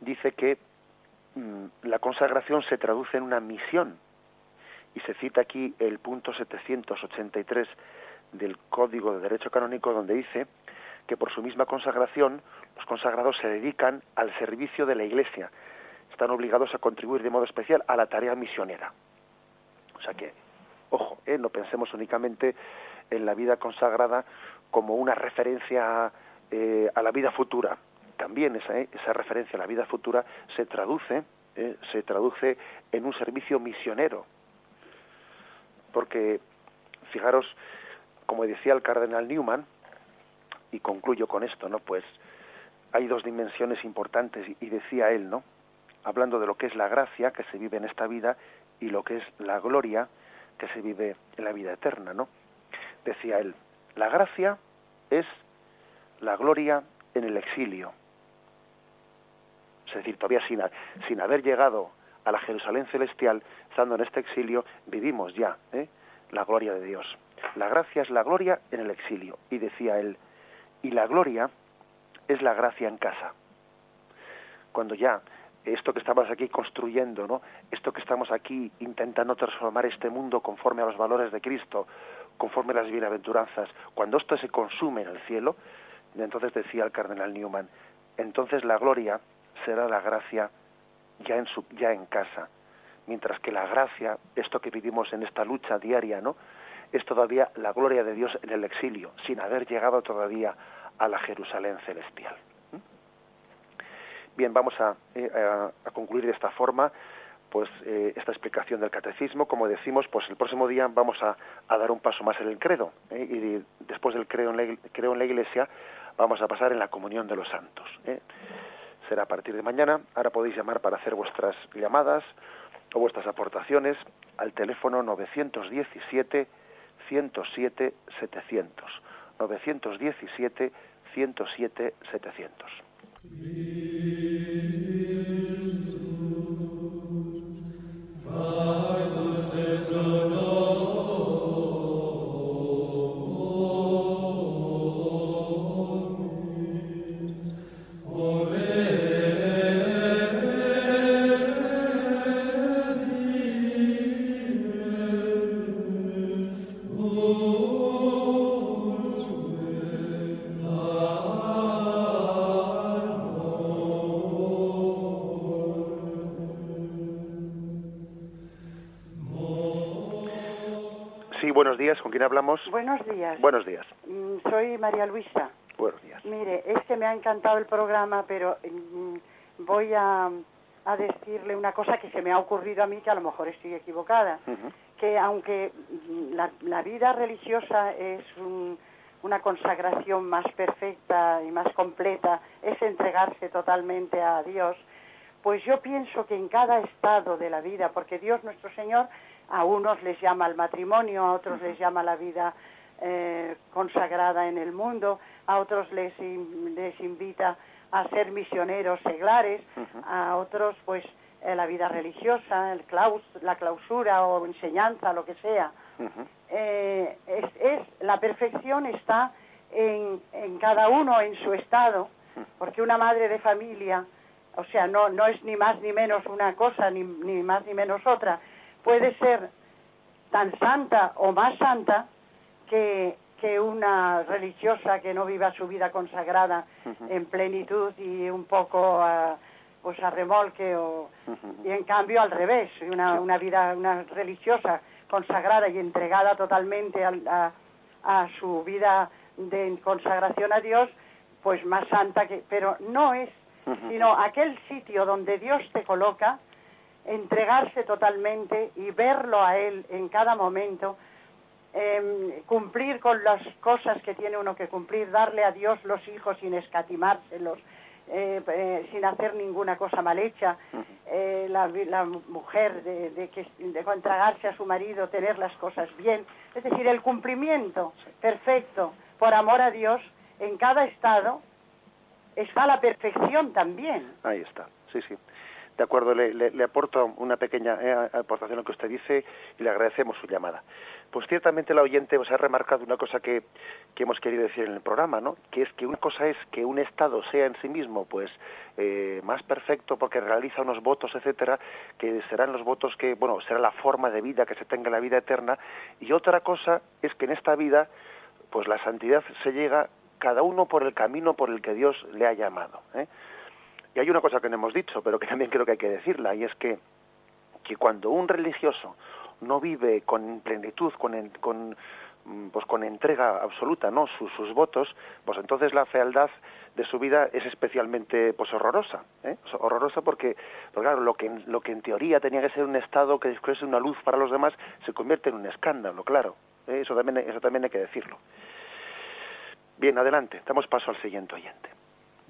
dice que la consagración se traduce en una misión. Y se cita aquí el punto 783 del Código de Derecho Canónico, donde dice que por su misma consagración los consagrados se dedican al servicio de la Iglesia, están obligados a contribuir de modo especial a la tarea misionera. O sea que, ojo, ¿eh? no pensemos únicamente en la vida consagrada como una referencia eh, a la vida futura. También esa, ¿eh? esa, referencia a la vida futura se traduce, se traduce en un servicio misionero. Porque, fijaros, como decía el cardenal Newman, y concluyo con esto, ¿no? Pues hay dos dimensiones importantes, y decía él, ¿no? Hablando de lo que es la gracia que se vive en esta vida y lo que es la gloria que se vive en la vida eterna, ¿no? Decía él, la gracia es la gloria en el exilio. Es decir, todavía sin, haber llegado a la Jerusalén celestial, estando en este exilio, vivimos ya ¿eh? la gloria de Dios. La gracia es la gloria en el exilio. Y decía él, y la gloria es la gracia en casa. Cuando ya esto que estamos aquí construyendo, ¿no? Esto que estamos aquí intentando transformar este mundo conforme a los valores de Cristo, conforme a las bienaventuranzas, cuando esto se consume en el cielo, entonces decía el cardenal Newman, entonces la gloria será la gracia ya en su, ya en casa, mientras que la gracia, esto que vivimos en esta lucha diaria, ¿no? Es todavía la gloria de Dios en el exilio, sin haber llegado todavía a la Jerusalén celestial. Bien, vamos eh, a, concluir de esta forma pues eh, esta explicación del catecismo. Como decimos, pues el próximo día vamos a, dar un paso más en el credo ¿eh? y después del credo en, la, creo en la Iglesia vamos a pasar en la comunión de los santos. A partir de mañana. Ahora podéis llamar para hacer vuestras llamadas o vuestras aportaciones al teléfono 917 107 700. 917 107 700. ¿con quién hablamos? Buenos días. Buenos días. Mm, soy María Luisa. Buenos días. Mire, es que me ha encantado el programa, pero mm, voy a, decirle una cosa que se me ha ocurrido a mí, que a lo mejor estoy equivocada, que aunque mm, la, vida religiosa es una consagración más perfecta y más completa, es entregarse totalmente a Dios, pues yo pienso que en cada estado de la vida, porque Dios nuestro Señor a unos les llama el matrimonio, a otros les llama la vida eh, consagrada en el mundo, a otros les, les invita a ser misioneros seglares, a otros pues eh, la vida religiosa, el la clausura o enseñanza, lo que sea. Eh, es, es, la perfección está en, en cada uno en su estado, porque una madre de familia, o sea, no, no es ni más ni menos una cosa, ni, ni más ni menos otra, puede ser tan santa o más santa que, que una religiosa que no viva su vida consagrada en plenitud y un poco a, pues a remolque o y en cambio al revés una, una vida una religiosa consagrada y entregada totalmente a, a, su vida de consagración a Dios, pues más santa que, pero no es, sino aquel sitio donde Dios te coloca, entregarse totalmente y verlo a Él en cada momento, em, cumplir con las cosas que tiene uno que cumplir, darle a Dios los hijos sin escatimárselos, eh, eh, sin hacer ninguna cosa mal hecha, eh, la, la, mujer de, de, que, de contragarse a su marido, tener las cosas bien, es decir, el cumplimiento perfecto por amor a Dios en cada estado está la perfección también. Ahí está, sí, sí. De acuerdo, le, le, aporto una pequeña eh, aportación a lo que usted dice y le agradecemos su llamada. Pues ciertamente la oyente os ha remarcado una cosa que, que hemos querido decir en el programa, ¿no? Que es que una cosa es que un Estado sea en sí mismo, pues, eh, más perfecto porque realiza unos votos, etcétera, que serán los votos que, bueno, será la forma de vida que se tenga en la vida eterna. Y otra cosa es que en esta vida, pues la santidad se llega cada uno por el camino por el que Dios le ha llamado. ¿eh? Y hay una cosa que no hemos dicho, pero que también creo que hay que decirla, y es que, que cuando un religioso no vive con plenitud, con, con, mm, pues con entrega absoluta, ¿no? Sus, votos, pues entonces la fealdad de su vida es especialmente pues horrorosa, ¿eh? horrorosa porque, porque, claro, lo que, lo que en teoría tenía que ser un estado que fuese una luz para los demás se convierte en un escándalo, claro, ¿eh? eso también eso también hay que decirlo. Bien, adelante, damos paso al siguiente oyente.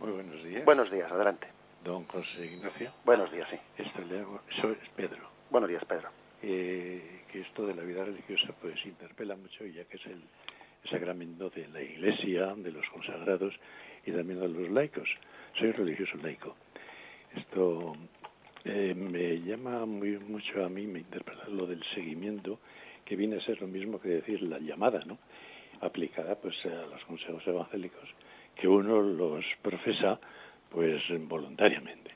Muy buenos días. Buenos días, adelante. Don José Ignacio. Buenos días, sí. Esto le hago, soy Pedro. Buenos días, Pedro. Eh, que esto de la vida religiosa pues interpela mucho ya que es el, sacramento de la Iglesia, de los consagrados y también de los laicos. Soy religioso laico. Esto eh, me llama muy mucho a mí, me interpela lo del seguimiento, que viene a ser lo mismo que decir la llamada, ¿no? Aplicada pues a los consejos evangélicos que uno los profesa pues voluntariamente.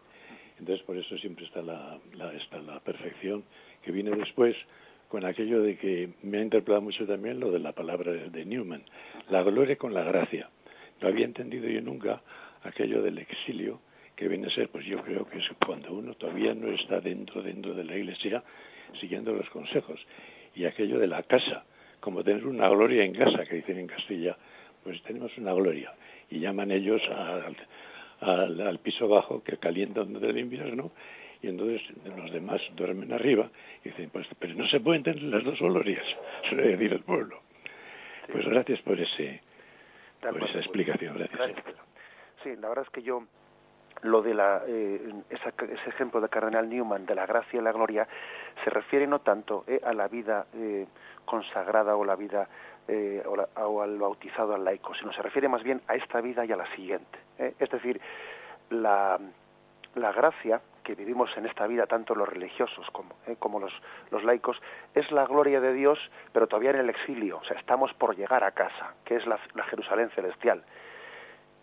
Entonces por eso siempre está la, la, perfección que viene después con aquello de que me ha interpelado mucho también lo de la palabra de Newman, la gloria con la gracia. No había entendido yo nunca aquello del exilio que viene a ser, pues yo creo que es cuando uno todavía no está dentro, dentro de la iglesia, siguiendo los consejos. Y aquello de la casa, como tener una gloria en casa, que dicen en Castilla, pues tenemos una gloria y llaman ellos al, al, piso bajo que calientan durante el invierno y entonces los demás duermen arriba y dicen, pues, pero no se pueden tener las dos glorias, suele <laughs> decir el pueblo. Pues gracias por ese por esa explicación. Gracias. Sí, la verdad es que yo lo de la, eh, esa, ese ejemplo de Cardenal Newman de la gracia y la gloria se refiere no tanto eh, a la vida eh, consagrada o la vida eh, o, al bautizado al laico, sino se refiere más bien a esta vida y a la siguiente. ¿eh? Es decir, la, la gracia que vivimos en esta vida, tanto los religiosos como, ¿eh? los, laicos, es la gloria de Dios, pero todavía en el exilio, o sea, estamos por llegar a casa, que es la, la Jerusalén celestial.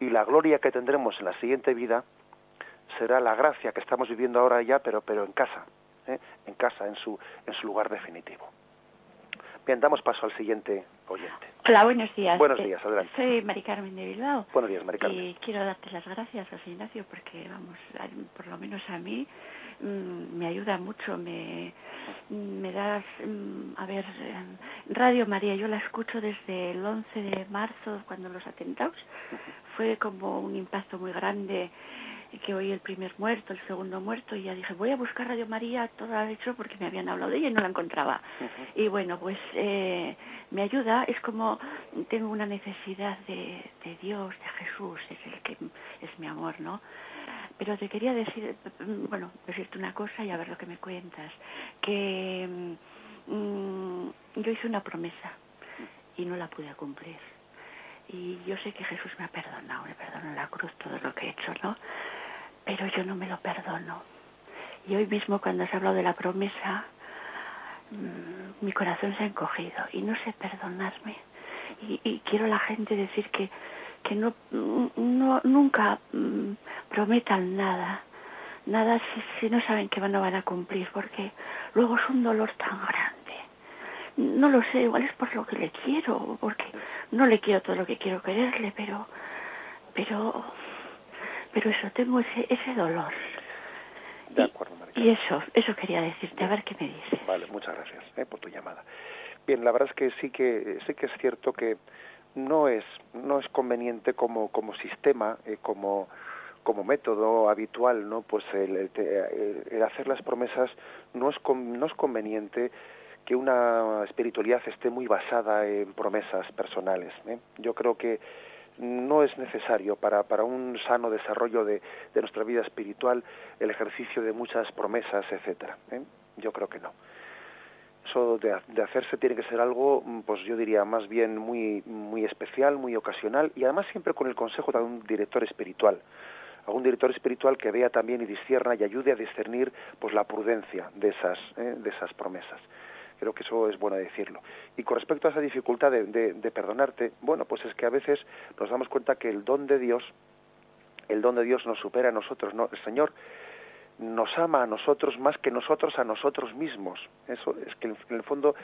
Y la gloria que tendremos en la siguiente vida será la gracia que estamos viviendo ahora ya, pero, pero en casa, ¿eh? en casa, en su, en su lugar definitivo. Bien, damos paso al siguiente oyente. Hola, buenos días. Buenos eh, días, adelante. Soy Mari Carmen de Bilbao. Buenos días, Mari Carmen. Y quiero darte las gracias, José Ignacio, porque, vamos, por lo menos a mí mm, me ayuda mucho, me, me das, mm, a ver, Radio María, yo la escucho desde el 11 de marzo, cuando los atentados, fue como un impacto muy grande que oí el primer muerto, el segundo muerto, y ya dije, voy a buscar Radio María, todo ha hecho porque me habían hablado de ella y no la encontraba. Y bueno, pues eh, me ayuda, es como tengo una necesidad de, de Dios, de Jesús, es el que es mi amor, ¿no? Pero te quería decir, bueno, decirte una cosa y a ver lo que me cuentas, que mm, yo hice una promesa y no la pude cumplir. Y yo sé que Jesús me ha perdonado, me perdonó en la cruz todo lo que he hecho, ¿no? Pero yo no me lo perdono. Y hoy mismo cuando has hablado de la promesa, mm, mi corazón se ha encogido y no sé perdonarme. Y, quiero a la gente decir que, que no, no nunca mm, prometan nada, nada si, si no saben que no van a cumplir, porque luego es un dolor tan grande. No lo sé, igual es por lo que le quiero, porque no le quiero todo lo que quiero quererle, pero, pero pero eso, tengo ese, ese dolor. De acuerdo, Y eso, eso quería decirte, a ver qué me dices. Vale, muchas gracias eh, por tu llamada. Bien, la verdad es que sí que sí que es cierto que no es no es conveniente como como sistema eh, como como método habitual no pues el, el, hacer las promesas no es no es conveniente que una espiritualidad esté muy basada en promesas personales ¿eh? yo creo que no es necesario para, para un sano desarrollo de, de nuestra vida espiritual el ejercicio de muchas promesas, etcétera. ¿eh? Yo creo que no. Eso de, hacerse tiene que ser algo, pues yo diría, más bien muy, muy especial, muy ocasional y además siempre con el consejo de un director espiritual. algún director espiritual que vea también y discierna y ayude a discernir pues la prudencia de esas, ¿eh? de esas promesas. Creo que eso es bueno decirlo. Y con respecto a esa dificultad de, perdonarte, bueno, pues es que a veces nos damos cuenta que el don de Dios, el don de Dios nos supera a nosotros, ¿no? El Señor nos ama a nosotros más que nosotros a nosotros mismos. Eso es que en el fondo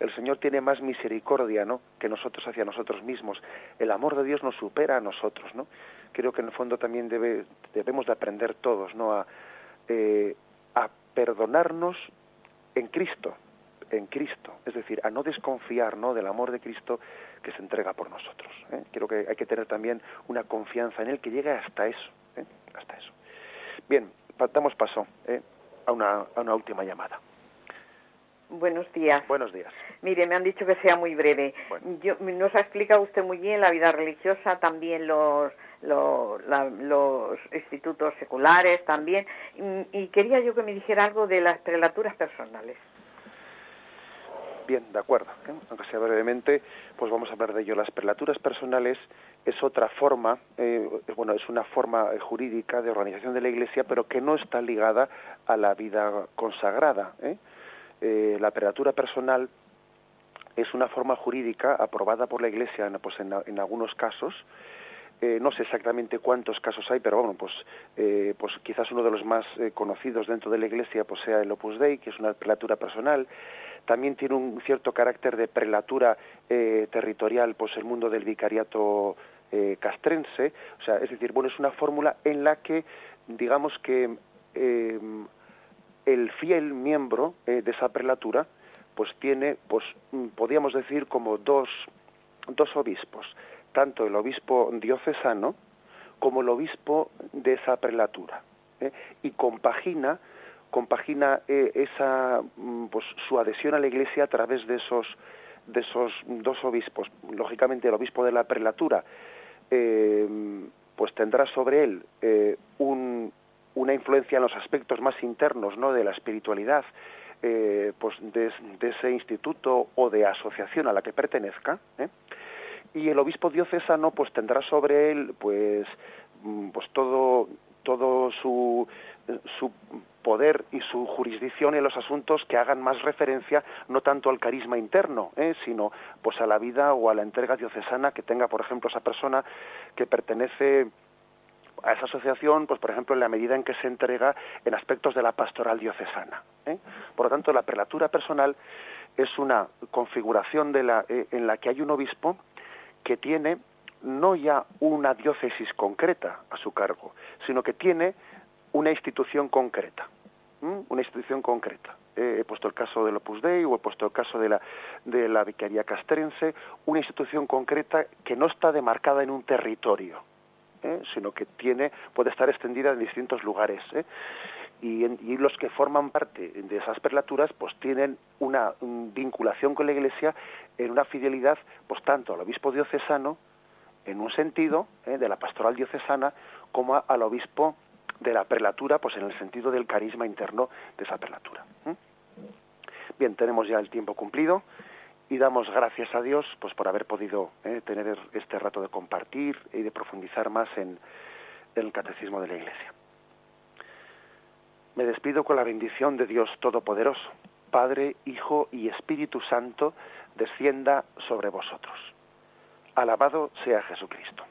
el Señor tiene más misericordia, ¿no? que nosotros hacia nosotros mismos. El amor de Dios nos supera a nosotros, ¿no? Creo que en el fondo también debe, debemos de aprender todos, ¿no? A, eh, a perdonarnos en Cristo, en Cristo, es decir, a no desconfiar ¿no? del amor de Cristo que se entrega por nosotros. ¿eh? Creo que hay que tener también una confianza en Él que llegue hasta eso, ¿eh? hasta eso. Bien, damos paso ¿eh? a, una, a una última llamada. Buenos días. Buenos días. Mire, me han dicho que sea muy breve. Yo, nos ha explicado usted muy bien la vida religiosa, también los, los, los institutos seculares, también. Y, y, quería yo que me dijera algo de las prelaturas personales. Bien, de acuerdo. ¿eh? Aunque sea brevemente, pues vamos a hablar de ello. Las prelaturas personales es otra forma, eh, bueno, es una forma eh, jurídica de organización de la Iglesia, pero que no está ligada a la vida consagrada. la prelatura personal es una forma jurídica aprobada por la Iglesia pues en, en algunos casos, eh, no sé exactamente cuántos casos hay, pero bueno, pues, eh, pues quizás uno de los más eh, conocidos dentro de la Iglesia pues sea el Opus Dei, que es una prelatura personal. También tiene un cierto carácter de prelatura territorial, pues el mundo del vicariato castrense. O sea, es decir, bueno, es una fórmula en la que, digamos que el fiel miembro de esa prelatura, pues tiene, pues mm, podríamos decir como dos, dos obispos tanto el obispo diocesano como el obispo de esa prelatura ¿eh? y compagina compagina eh, esa mm, pues su adhesión a la iglesia a través de esos de esos dos obispos. Lógicamente el obispo de la prelatura eh, pues tendrá sobre él un, una influencia en los aspectos más internos no de la espiritualidad pues de, de, ese instituto o de asociación a la que pertenezca y el obispo diocesano pues tendrá sobre él pues mm, pues todo todo su su poder y su jurisdicción en los asuntos que hagan más referencia no tanto al carisma interno, ¿eh? sino pues a la vida o a la entrega diocesana que tenga, por ejemplo, esa persona que pertenece a esa asociación, pues por ejemplo en la medida en que se entrega en aspectos de la pastoral diocesana. ¿eh? Por lo tanto, la prelatura personal es una configuración de la, eh, en la que hay un obispo que tiene no ya una diócesis concreta a su cargo, sino que tiene una institución concreta, una institución concreta. he puesto el caso del Opus Dei o he puesto el caso de la, de la Vicaría Castrense, una institución concreta que no está demarcada en un territorio, ¿eh? sino que tiene, puede estar extendida en distintos lugares. ¿eh? y, los que forman parte de esas perlaturas pues tienen una vinculación con la Iglesia en una fidelidad pues tanto al obispo diocesano en un sentido eh, de la pastoral diocesana como al obispo de la prelatura pues en el sentido del carisma interno de esa prelatura bien tenemos ya el tiempo cumplido y damos gracias a Dios pues por haber podido eh, tener este rato de compartir y de profundizar más en el catecismo de la Iglesia me despido con la bendición de Dios Todopoderoso, Padre, Hijo y Espíritu Santo, descienda sobre vosotros. Alabado sea Jesucristo.